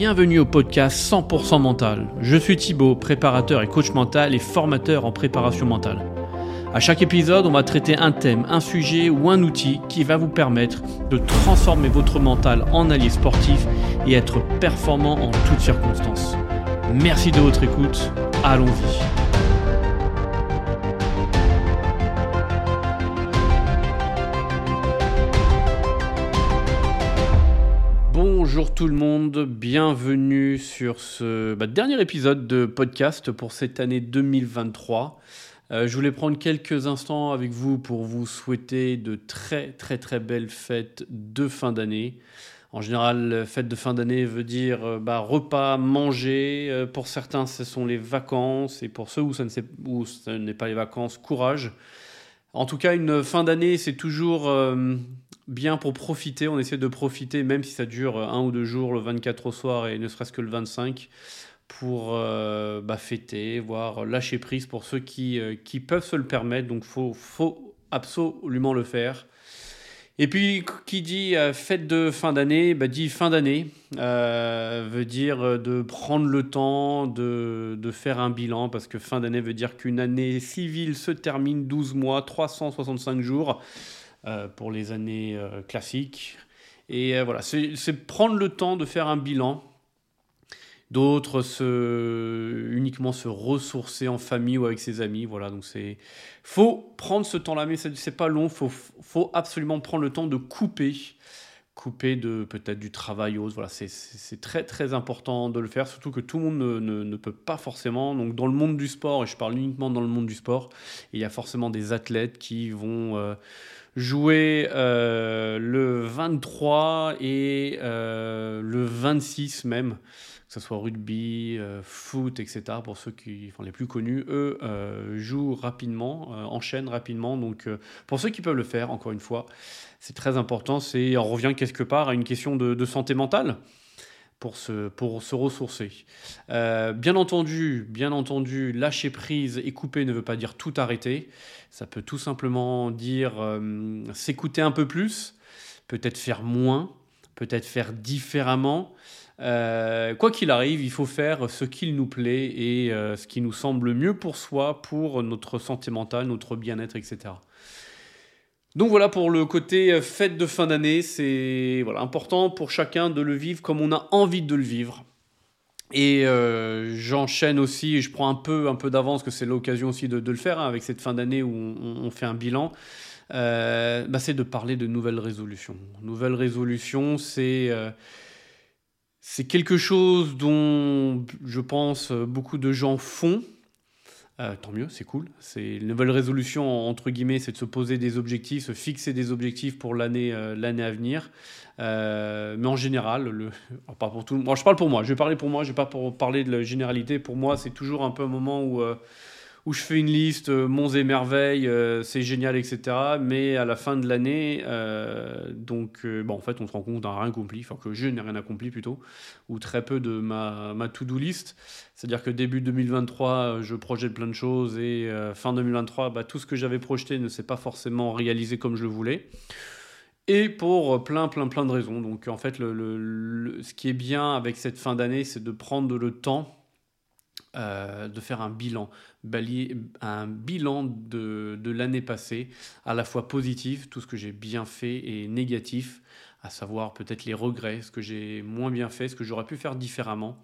Bienvenue au podcast 100% mental. Je suis Thibaut, préparateur et coach mental et formateur en préparation mentale. À chaque épisode, on va traiter un thème, un sujet ou un outil qui va vous permettre de transformer votre mental en allié sportif et être performant en toutes circonstances. Merci de votre écoute. Allons-y. Bonjour tout le monde, bienvenue sur ce bah, dernier épisode de podcast pour cette année 2023. Euh, je voulais prendre quelques instants avec vous pour vous souhaiter de très très très belles fêtes de fin d'année. En général, fête de fin d'année veut dire euh, bah, repas, manger. Euh, pour certains, ce sont les vacances. Et pour ceux où, ça n'est pas les vacances, courage. En tout cas, une fin d'année, c'est toujours bien pour profiter. On essaie de profiter, même si ça dure un ou deux jours, le 24 au soir et ne serait-ce que le 25, pour euh, bah, fêter, voire lâcher prise pour ceux qui, euh, qui peuvent se le permettre. Donc, faut, faut, absolument le faire. Et puis, qui dit euh, fête de fin d'année, bah, dit fin d'année, veut dire de prendre le temps de, de faire un bilan, parce que fin d'année veut dire qu'une année civile se termine 12 mois, 365 jours. Euh, pour les années euh, classiques. Et euh, voilà, c'est prendre le temps de faire un bilan. D'autres se, uniquement se ressourcer en famille ou avec ses amis. Voilà, donc c'est faut prendre ce temps-là, mais c'est pas long. Faut faut absolument prendre le temps de couper couper peut-être du travail autre. Voilà, c'est très très important de le faire, surtout que tout le monde ne, ne, peut pas forcément. Donc dans le monde du sport, et je parle uniquement dans le monde du sport, il y a forcément des athlètes qui vont jouer euh, le 23 et euh, le 26 même, que ce soit rugby, euh, foot, etc. Pour ceux qui, enfin, les plus connus, eux jouent rapidement, enchaînent rapidement. Donc pour ceux qui peuvent le faire, encore une fois, c'est très important. C'est, on revient quelque part à une question de santé mentale pour se, pour se ressourcer. Euh, bien entendu, bien entendu, lâcher prise et couper ne veut pas dire tout arrêter. Ça peut tout simplement dire euh, s'écouter un peu plus, peut-être faire moins, peut-être faire différemment. Euh, quoi qu'il arrive, il faut faire ce qu'il nous plaît et ce qui nous semble mieux pour soi, pour notre santé mentale, notre bien-être, etc. Donc voilà pour le côté euh, fête de fin d'année, c'est voilà, important pour chacun de le vivre comme on a envie de le vivre. Et euh, j'enchaîne aussi, je prends un peu, un peu d'avance, que c'est l'occasion aussi de, le faire hein, avec cette fin d'année où on, fait un bilan. Euh, bah, c'est de parler de nouvelles résolutions. Nouvelles résolutions, c'est c'est quelque chose dont je pense beaucoup de gens font, euh, tant mieux, c'est cool. C'est une nouvelle résolution entre guillemets, c'est de se poser des objectifs, se fixer des objectifs pour l'année euh, à venir. Euh, mais en général, pas pour tout. Je parle pour moi. Je vais parler pour moi. Je vais pas parler de la généralité. Pour moi, c'est toujours un peu un moment où où je fais une liste, euh, monts et merveilles, euh, c'est génial, etc. Mais à la fin de l'année, euh, donc, bon, en fait, on se rend compte d'un rien accompli, enfin que je n'ai rien accompli plutôt, ou très peu de ma, ma to-do list. C'est-à-dire que début 2023, je projette plein de choses et fin 2023, bah, tout ce que j'avais projeté ne s'est pas forcément réalisé comme je le voulais. Et pour plein, plein, plein de raisons. Donc, en fait, le, ce qui est bien avec cette fin d'année, c'est de prendre le temps de faire un bilan un bilan de, de l'année passée, à la fois positif, tout ce que j'ai bien fait, et négatif, à savoir peut-être les regrets, ce que j'ai moins bien fait, ce que j'aurais pu faire différemment.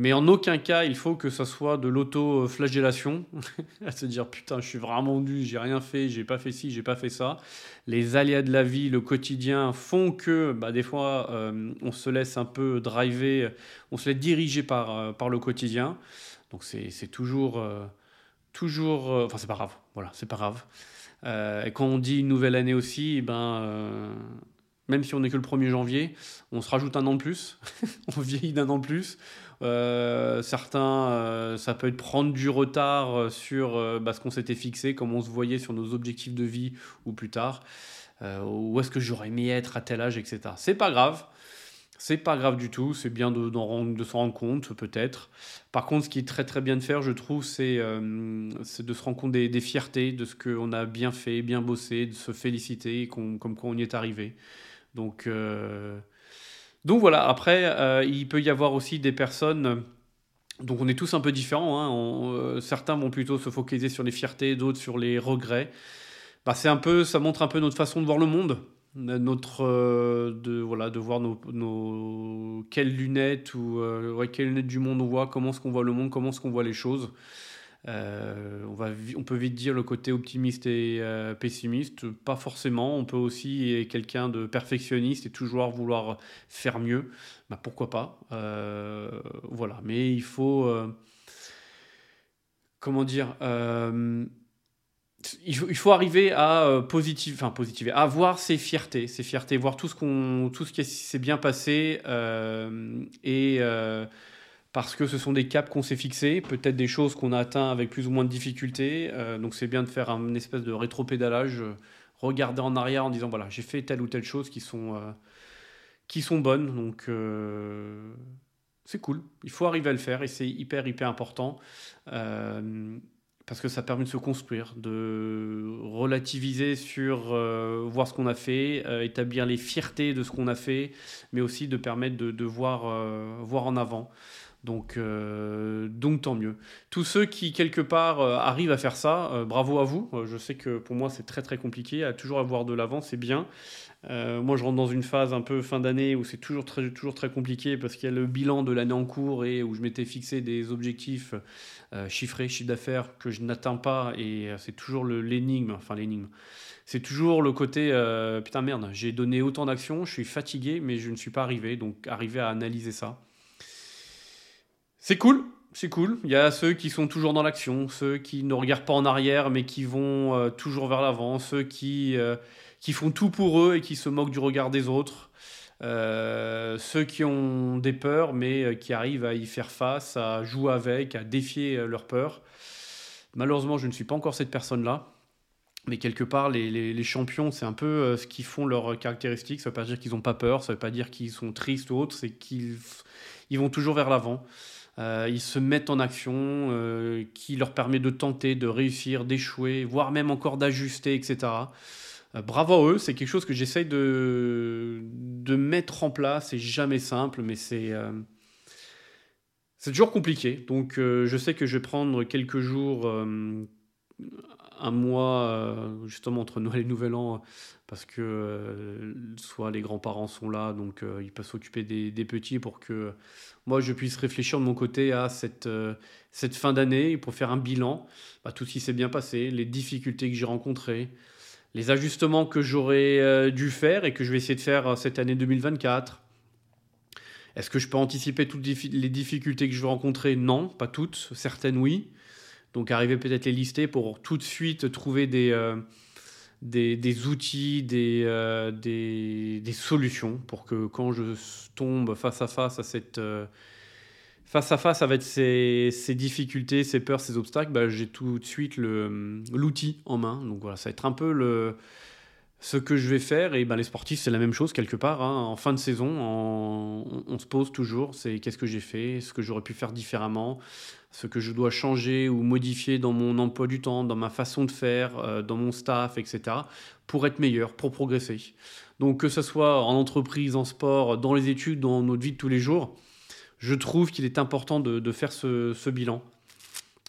Mais en aucun cas, il faut que ça soit de l'auto-flagellation, à se dire putain, je suis vraiment dû, j'ai rien fait, j'ai pas fait ci, j'ai pas fait ça. Les aléas de la vie, le quotidien font que bah, des fois, euh, on se laisse un peu driver, on se laisse diriger par, euh, par le quotidien. Donc c'est toujours, euh, toujours, euh, enfin c'est pas grave, voilà, c'est pas grave. Et quand on dit une nouvelle année aussi, eh ben, même si on n'est que le 1er janvier, on se rajoute un an de plus, on vieillit d'un an de plus. Certains, ça peut être prendre du retard sur bah, ce qu'on s'était fixé, comme on se voyait sur nos objectifs de vie ou plus tard. où est-ce que j'aurais aimé être à tel âge, etc. C'est pas grave. C'est pas grave du tout, c'est bien de, de s'en rendre compte, peut-être. Par contre, ce qui est très très bien de faire, je trouve, c'est euh, de se rendre compte des, fiertés, de ce qu'on a bien fait, bien bossé, de se féliciter, comme quoi on y est arrivé. Donc, euh, Donc voilà, après, il peut y avoir aussi des personnes donc on est tous un peu différents. Hein. Euh, certains vont plutôt se focaliser sur les fiertés, d'autres sur les regrets. Bah, c'est un peu, ça montre un peu notre façon de voir le monde, notre euh, de voilà de voir nos, nos quelles lunettes ou euh, quelles lunettes du monde on voit, comment est-ce qu'on voit le monde, comment est-ce qu'on voit les choses. Euh, on, peut vite dire le côté optimiste et euh, pessimiste. Pas forcément. On peut aussi être quelqu'un de perfectionniste et toujours vouloir faire mieux. Bah, pourquoi pas euh, Voilà. Mais il faut. comment dire il faut, arriver à positive, enfin positiver, à voir ses fiertés, ses fiertés, voir tout ce tout ce qui s'est bien passé et parce que ce sont des caps qu'on s'est fixés, peut-être des choses qu'on a atteint avec plus ou moins de difficultés. Euh, donc c'est bien de faire un espèce de rétro-pédalage, euh, regarder en arrière en disant voilà, j'ai fait telle ou telle chose qui sont, euh, qui sont bonnes. Donc c'est cool. Il faut arriver à le faire et c'est hyper, hyper important. parce que ça permet de se construire, de relativiser sur voir ce qu'on a fait, établir les fiertés de ce qu'on a fait, mais aussi de permettre de, de voir, voir en avant. Donc, euh, donc tant mieux. Tous ceux qui, quelque part, euh, arrivent à faire ça, euh, bravo à vous. je sais que pour moi, c'est très très compliqué. À toujours avoir de l'avant, c'est bien. moi, je rentre dans une phase un peu fin d'année où c'est toujours très, toujours très compliqué parce qu'il y a le bilan de l'année en cours et où je m'étais fixé des objectifs chiffrés, chiffre d'affaires que je n'atteins pas et c'est toujours l'énigme. Enfin, l'énigme. C'est toujours le côté putain merde, j'ai donné autant d'actions, je suis fatigué, mais je ne suis pas arrivé. Donc, arriver à analyser ça. C'est cool, c'est cool. Il y a ceux qui sont toujours dans l'action, ceux qui ne regardent pas en arrière mais qui vont euh, toujours vers l'avant, ceux qui, euh, qui font tout pour eux et qui se moquent du regard des autres, euh, ceux qui ont des peurs mais qui arrivent à y faire face, à jouer avec, à défier leurs peurs. Malheureusement, je ne suis pas encore cette personne-là. Mais quelque part, les, les, champions, c'est un peu ce qui font leurs caractéristiques. Ça ne veut pas dire qu'ils n'ont pas peur, ça ne veut pas dire qu'ils sont tristes ou autres, c'est qu'ils ils vont toujours vers l'avant. Euh, ils se mettent en action, euh, qui leur permet de tenter, de réussir, d'échouer, voire même encore d'ajuster, etc. Euh, bravo à eux, c'est quelque chose que j'essaye de, de mettre en place. C'est jamais simple, mais c'est c'est toujours compliqué. Donc je sais que je vais prendre quelques jours, un mois, justement entre Noël et Nouvel An, parce que soit les grands-parents sont là, donc ils peuvent s'occuper des, petits pour que moi, je puisse réfléchir de mon côté à cette, euh, cette fin d'année pour faire un bilan, bah, tout ce qui s'est bien passé, les difficultés que j'ai rencontrées, les ajustements que j'aurais euh, dû faire et que je vais essayer de faire euh, cette année 2024. Est-ce que je peux anticiper toutes les difficultés que je vais rencontrer? Non, pas toutes, certaines oui. Donc arriver peut-être les lister pour tout de suite trouver des, des, outils, des, des, des, solutions pour que quand je tombe face à face à cette euh, face à face avec ces, ces, difficultés, ces peurs, ces obstacles, bah, j'ai tout de suite l'outil en main. Donc voilà, ça va être un peu le, ce que je vais faire. Et ben, les sportifs, c'est la même chose quelque part. Hein. En fin de saison, on, se pose toujours, c'est qu'est-ce que j'ai fait, ce que j'aurais pu faire différemment, ce que je dois changer ou modifier dans mon emploi du temps, dans ma façon de faire, euh, dans mon staff, etc., pour être meilleur, pour progresser. Donc que ce soit en entreprise, en sport, dans les études, dans notre vie de tous les jours, je trouve qu'il est important de, faire ce, bilan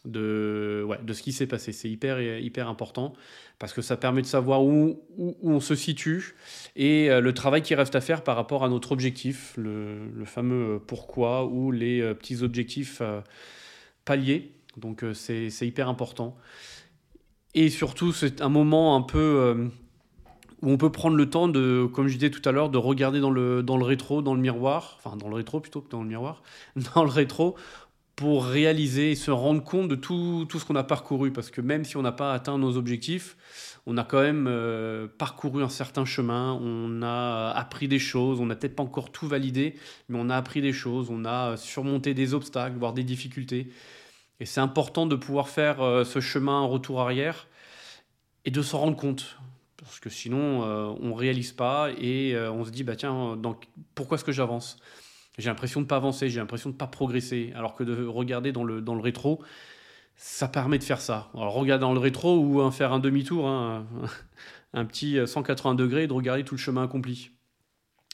de, de ce qui s'est passé. C'est hyper, hyper important parce que ça permet de savoir où, où, on se situe et euh, le travail qui reste à faire par rapport à notre objectif, le, fameux pourquoi ou les euh, petits objectifs Donc c'est hyper important. Et surtout, c'est un moment un peu où on peut prendre le temps de, comme je disais tout à l'heure, de regarder dans le, dans le rétro, dans le miroir, enfin dans le rétro plutôt que dans le miroir, dans le rétro, pour réaliser et se rendre compte de tout, tout ce qu'on a parcouru. Parce que même si on n'a pas atteint nos objectifs, on a quand même euh, parcouru un certain chemin, on a appris des choses, on n'a peut-être pas encore tout validé, mais on a appris des choses, on a surmonté des obstacles, voire des difficultés. Et c'est important de pouvoir faire euh, ce chemin retour arrière et de s'en rendre compte. Parce que sinon euh, on réalise pas et euh, on se dit bah tiens pourquoi est-ce que j'avance? J'ai l'impression de pas avancer j'ai l'impression de pas progresser. Alors que de regarder dans le dans le rétro ça permet de faire ça. Alors regarder dans le rétro ou faire un demi-tour hein, un petit 180 degrés et de regarder tout le chemin accompli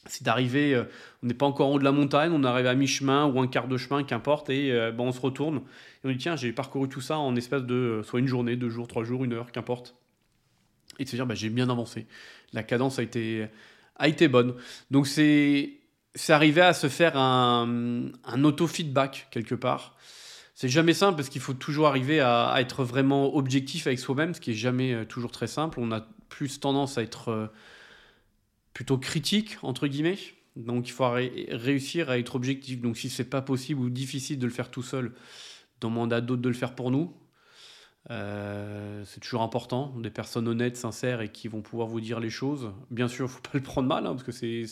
c'est d'arriver, on n'est pas encore en haut de la montagne, on arrive à mi-chemin ou un quart de chemin, qu'importe, et bon, on se retourne, et on dit tiens, j'ai parcouru tout ça en espace de soit une journée, deux jours, trois jours, une heure, qu'importe. Et de se dire, bah, j'ai bien avancé. La cadence a été, a été bonne. Donc c'est c'est arrivé à se faire un, un auto-feedback quelque part. C'est jamais simple parce qu'il faut toujours arriver à, être vraiment objectif avec soi-même, ce qui est jamais euh, toujours très simple. On a plus tendance à être euh, plutôt critique entre guillemets. Donc il faut réussir à être objectif. Donc si c'est pas possible ou difficile de le faire tout seul, demander à d'autres de le faire pour nous. Euh, c'est toujours important, des personnes honnêtes, sincères et qui vont pouvoir vous dire les choses. Bien sûr, faut pas le prendre mal, hein, parce que si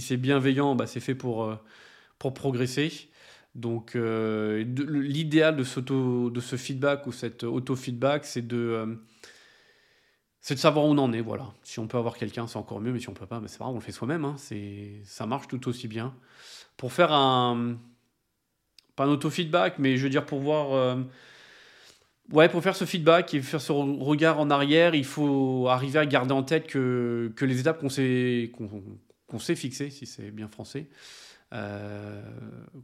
c'est bienveillant, bah, c'est fait pour, euh, pour progresser. Donc euh, l'idéal de, de ce feedback ou cet auto-feedback, c'est de, c'est de savoir où on en est. Voilà. Si on peut avoir quelqu'un, c'est encore mieux, mais si on peut pas, bah, c'est pas grave, on le fait soi-même. Hein. ça marche tout aussi bien. Pour faire un... Pas un auto-feedback, mais je veux dire pour voir Ouais, pour faire ce feedback et faire ce regard en arrière, il faut arriver à garder en tête que, que les étapes qu'on s'est qu'on s'est fixées, si c'est bien français, euh,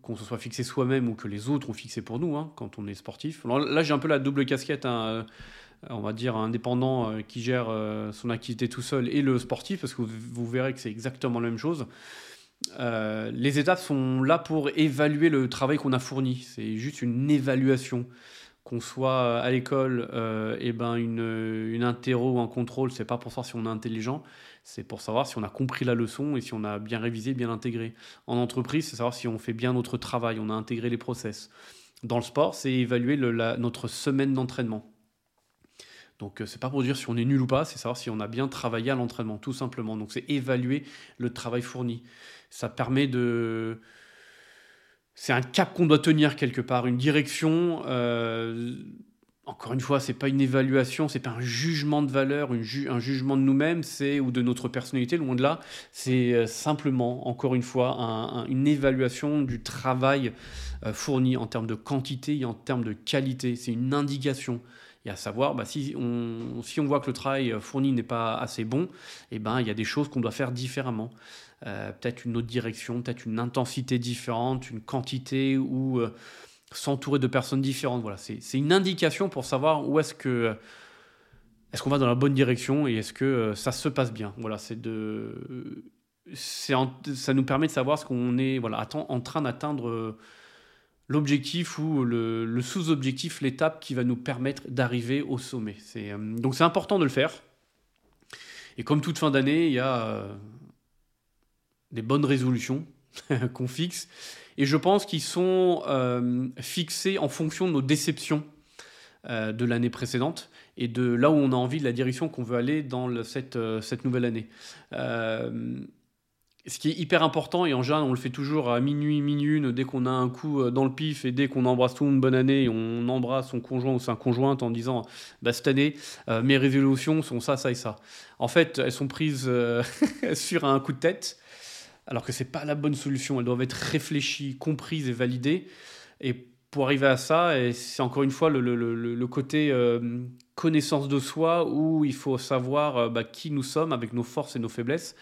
qu'on se soit fixé soi-même ou que les autres ont fixé pour nous hein, quand on est sportif. Là, j'ai un peu la double casquette, hein, euh, on va dire indépendant euh, qui gère son activité tout seul et le sportif, parce que vous, verrez que c'est exactement la même chose. les étapes sont là pour évaluer le travail qu'on a fourni. C'est juste une évaluation qu'on soit à l'école, euh, eh ben une, une interro ou un contrôle, c'est pas pour savoir si on est intelligent, c'est pour savoir si on a compris la leçon et si on a bien révisé, bien intégré. En entreprise, c'est savoir si on fait bien notre travail, on a intégré les process. Dans le sport, c'est évaluer notre semaine d'entraînement. Donc, euh, c'est pas pour dire si on est nul ou pas, c'est savoir si on a bien travaillé à l'entraînement, tout simplement. Donc, c'est évaluer le travail fourni. Ça permet de, c'est un cap qu'on doit tenir quelque part, une direction. Euh, encore une fois, c'est pas une évaluation, c'est pas un jugement de valeur, un jugement de nous-mêmes, ou de notre personnalité, loin de là. C'est euh, simplement, encore une fois, une évaluation du travail fourni en termes de quantité et en termes de qualité. C'est une indication. Et à savoir, bah, si, on, si on voit que le travail fourni n'est pas assez bon, eh ben, il y a des choses qu'on doit faire différemment. Euh, peut-être une autre direction, peut-être une intensité différente, une quantité ou euh, s'entourer de personnes différentes. Voilà, c'est une indication pour savoir où est-ce que est-ce qu'on va dans la bonne direction et est-ce que euh, ça se passe bien. Voilà, c'est de ça nous permet de savoir ce qu'on est voilà en train d'atteindre l'objectif ou le, sous-objectif, l'étape qui va nous permettre d'arriver au sommet. donc c'est important de le faire. Et comme toute fin d'année, il y a des bonnes résolutions qu'on fixe. Et je pense qu'ils sont euh, fixés en fonction de nos déceptions euh, de l'année précédente et de là où on a envie, de la direction qu'on veut aller dans cette, euh, cette nouvelle année. Ce qui est hyper important, et en général on le fait toujours à minuit, minuit dès qu'on a un coup dans le pif et dès qu'on embrasse tout une bonne année, on embrasse son conjoint ou sa conjointe en disant bah, cette année, mes résolutions sont ça, ça et ça. En fait, elles sont prises sur un coup de tête alors que c'est pas la bonne solution. Elles doivent être réfléchies, comprises et validées. Et pour arriver à ça, et c'est encore une fois le, côté euh, connaissance de soi où il faut savoir euh, bah, qui nous sommes avec nos forces et nos faiblesses,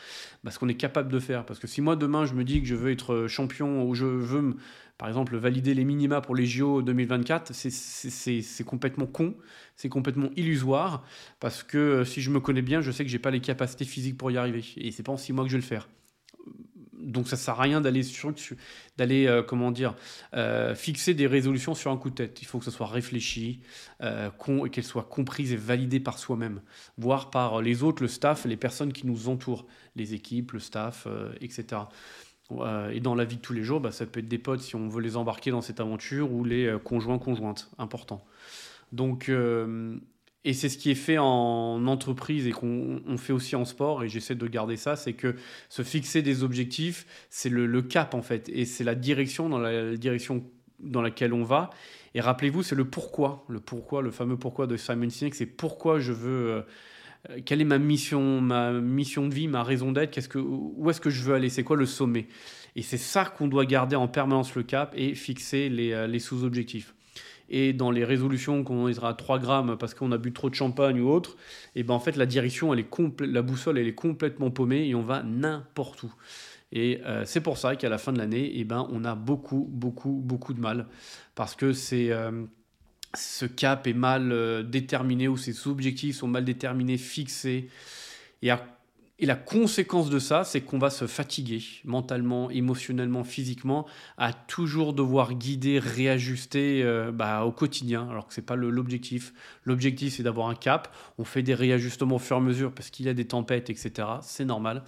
bah, ce qu'on est capable de faire. Parce que si moi demain je me dis que je veux être champion ou je veux, par exemple, valider les minima pour les JO 2024, c'est complètement con, c'est complètement illusoire. Parce que euh, si je me connais bien, je sais que j'ai pas les capacités physiques pour y arriver. Et c'est pas en six mois que je vais le faire donc ça sert à rien d'aller d'aller euh, comment dire euh, fixer des résolutions sur un coup de tête. Il faut que ce soit réfléchi, euh, qu'elles soient comprises et validées par soi-même, voire par les autres, le staff, les personnes qui nous entourent, les équipes, le staff, etc. et dans la vie de tous les jours, bah, ça peut être des potes si on veut les embarquer dans cette aventure ou les conjoints conjointes, important. Donc et c'est ce qui est fait en entreprise et qu'on fait aussi en sport, et j'essaie de garder ça, c'est que se fixer des objectifs, c'est le, cap en fait, et c'est la direction dans la, direction dans laquelle on va. Et rappelez-vous, c'est le pourquoi, le pourquoi, le fameux pourquoi de Simon Sinek, c'est pourquoi je veux, euh, quelle est ma mission, ma mission de vie, ma raison d'être, qu'est-ce que, où est-ce que je veux aller, c'est quoi le sommet? Et c'est ça qu'on doit garder en permanence le cap et fixer les, euh, les sous-objectifs. Et dans les résolutions qu'on sera à 3 grammes parce qu'on a bu trop de champagne ou autre, et ben en fait la direction, elle est la boussole, elle est complètement paumée et on va n'importe où. Et euh, c'est pour ça qu'à la fin de l'année, et ben, on a beaucoup, beaucoup, beaucoup de mal. Parce que c'est, euh, ce cap est mal euh, déterminé ou ces objectifs sont mal déterminés, fixés. Et et la conséquence de ça, c'est qu'on va se fatiguer mentalement, émotionnellement, physiquement, à toujours devoir guider, réajuster euh, bah, au quotidien, alors que ce n'est pas l'objectif. L'objectif, c'est d'avoir un cap. On fait des réajustements au fur et à mesure parce qu'il y a des tempêtes, etc. C'est normal.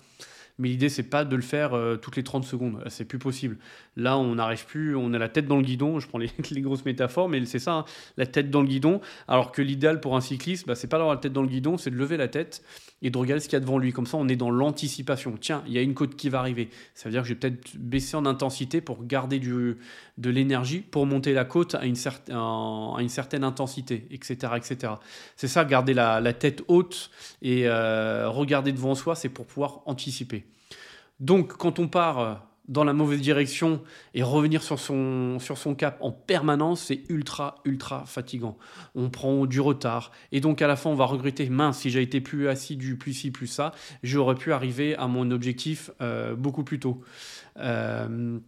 Mais l'idée, c'est pas de le faire euh, toutes les 30 secondes. C'est plus possible. Là, on n'arrive plus, on a la tête dans le guidon. Je prends les, grosses métaphores, mais c'est ça, hein, la tête dans le guidon. Alors que l'idéal pour un cycliste, bah, c'est pas d'avoir la tête dans le guidon, c'est de lever la tête et de regarder ce qu'il y a devant lui. Comme ça, on est dans l'anticipation. Tiens, il y a une côte qui va arriver. Ça veut dire que je vais peut-être baisser en intensité pour garder du, de l'énergie pour monter la côte à une, à une certaine intensité, etc. etc. C'est ça, garder la, tête haute et euh, regarder devant soi, c'est pour pouvoir anticiper. Donc, quand on part dans la mauvaise direction et revenir sur son, sur son cap en permanence, c'est ultra, ultra fatigant. On prend du retard. Et donc, à la fin, on va regretter, mince, si j'ai été plus assidu, plus ci, plus ça, j'aurais pu arriver à mon objectif euh, beaucoup plus tôt. Euh,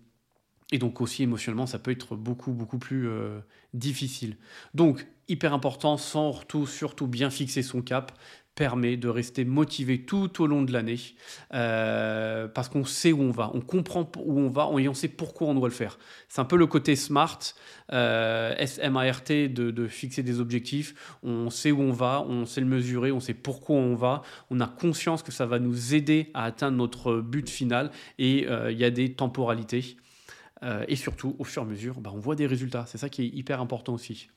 et donc aussi émotionnellement, ça peut être beaucoup, beaucoup plus euh, difficile. Donc, hyper important, sans surtout bien fixer son cap, permet de rester motivé tout au long de l'année euh, parce qu'on sait où on va, on comprend où on va et on sait pourquoi on doit le faire. C'est un peu le côté smart, euh, S-M-A-R-T, de, fixer des objectifs. On sait où on va, on sait le mesurer, on sait pourquoi on va, on a conscience que ça va nous aider à atteindre notre but final et euh, il y a des temporalités. Et surtout, au fur et à mesure, bah, on voit des résultats. C'est ça qui est hyper important aussi.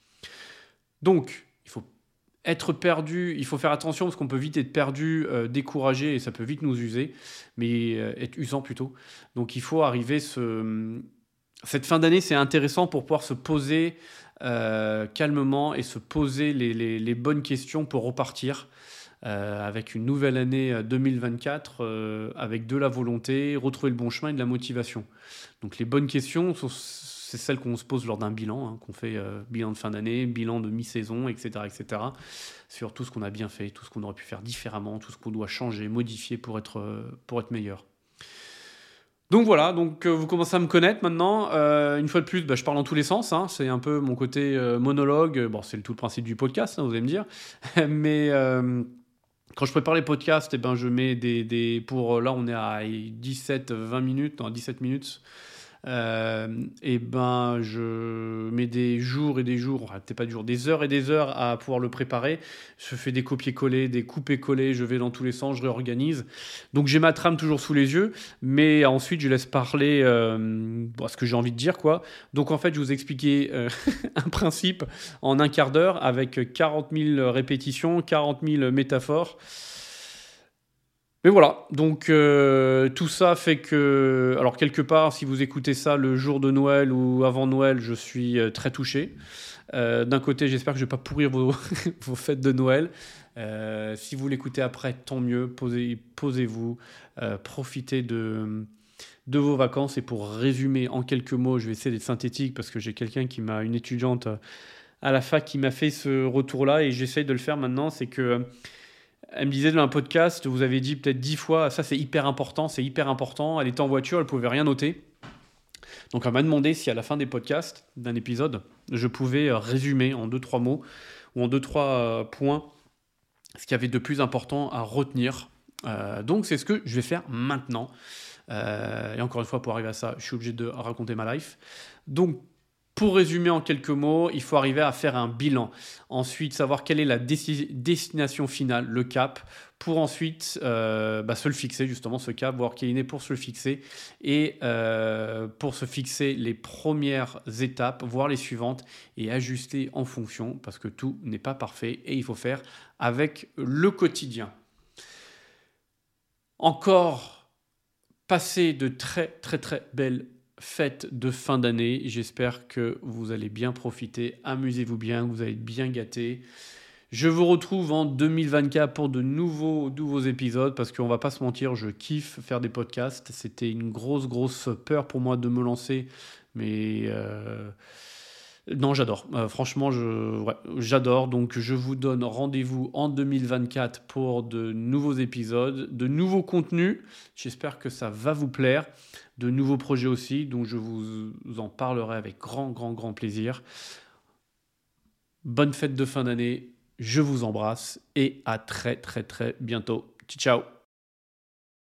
Donc, il faut être perdu, il faut faire attention parce qu'on peut vite être perdu, euh, découragé et ça peut vite nous user, mais euh, être usant plutôt. Donc il faut arriver ce... Cette fin d'année, c'est intéressant pour pouvoir se poser euh, calmement et se poser les, bonnes questions pour repartir avec une nouvelle année 2024, avec de la volonté, retrouver le bon chemin et de la motivation. Donc les bonnes questions sont c'est celle qu'on se pose lors d'un bilan, hein, qu'on fait euh, bilan de fin d'année, bilan de mi-saison, etc., etc., sur tout ce qu'on a bien fait, tout ce qu'on aurait pu faire différemment, tout ce qu'on doit changer, modifier pour être, euh, pour être meilleur. Donc voilà, donc euh, vous commencez à me connaître maintenant. une fois de plus, bah, je parle dans tous les sens. Hein, c'est un peu mon côté monologue. Bon, c'est tout le principe du podcast, hein, vous allez me dire. Mais quand je prépare les podcasts, eh ben, je mets des, des, Pour là, on est à 17-20 minutes, non, 17 minutes euh, et ben je mets des jours et des jours, peut-être pas des jours, des heures et des heures à pouvoir le préparer. Je fais des copier-coller, des couper-coller, je vais dans tous les sens, je réorganise. Donc j'ai ma trame toujours sous les yeux, mais ensuite je laisse parler euh, ce que j'ai envie de dire quoi. Donc en fait je vous expliquer euh, un principe en un quart d'heure avec 40 000 répétitions, 40 000 métaphores. Mais voilà, donc euh, tout ça fait que, alors quelque part, si vous écoutez ça le jour de Noël ou avant Noël, je suis euh, très touché. Euh, d'un côté, j'espère que je ne vais pas pourrir vos, fêtes de Noël. si vous l'écoutez après, tant mieux. Posez, posez-vous, profitez de, de vos vacances. Et pour résumer en quelques mots, je vais essayer d'être synthétique parce que j'ai quelqu'un qui m'a, une étudiante à la fac qui m'a fait ce retour-là et j'essaye de le faire maintenant. C'est que elle me disait dans un podcast, vous avez dit peut-être dix fois, ça c'est hyper important, c'est hyper important. Elle était en voiture, elle pouvait rien noter. Donc elle m'a demandé si à la fin des podcasts, d'un épisode, je pouvais euh, résumer en deux, trois mots ou en deux, trois euh, points ce qu'il y avait de plus important à retenir. Euh, donc c'est ce que je vais faire maintenant. et encore une fois, pour arriver à ça, je suis obligé de raconter ma life. Donc pour résumer en quelques mots, il faut arriver à faire un bilan. Ensuite, savoir quelle est la destination finale, le cap, pour ensuite euh, bah, se le fixer, justement, ce cap, voir qu'il est pour se le fixer. Et euh, pour se fixer les premières étapes, voir les suivantes et ajuster en fonction, parce que tout n'est pas parfait et il faut faire avec le quotidien. Encore passer de très très très belles fête de fin d'année. J'espère que vous allez bien profiter. Amusez-vous bien, vous allez être bien gâtés. Je vous retrouve en 2024 pour de nouveaux, nouveaux épisodes parce qu'on va pas se mentir, je kiffe faire des podcasts. C'était une grosse, grosse peur pour moi de me lancer, mais euh, Non, j'adore. Euh, franchement, j'adore. Donc, je vous donne rendez-vous en 2024 pour de nouveaux épisodes, de nouveaux contenus. J'espère que ça va vous plaire. De nouveaux projets aussi, donc je vous en parlerai avec grand, grand, grand plaisir. Bonne fête de fin d'année. Je vous embrasse et à très, très, très bientôt. Ciao.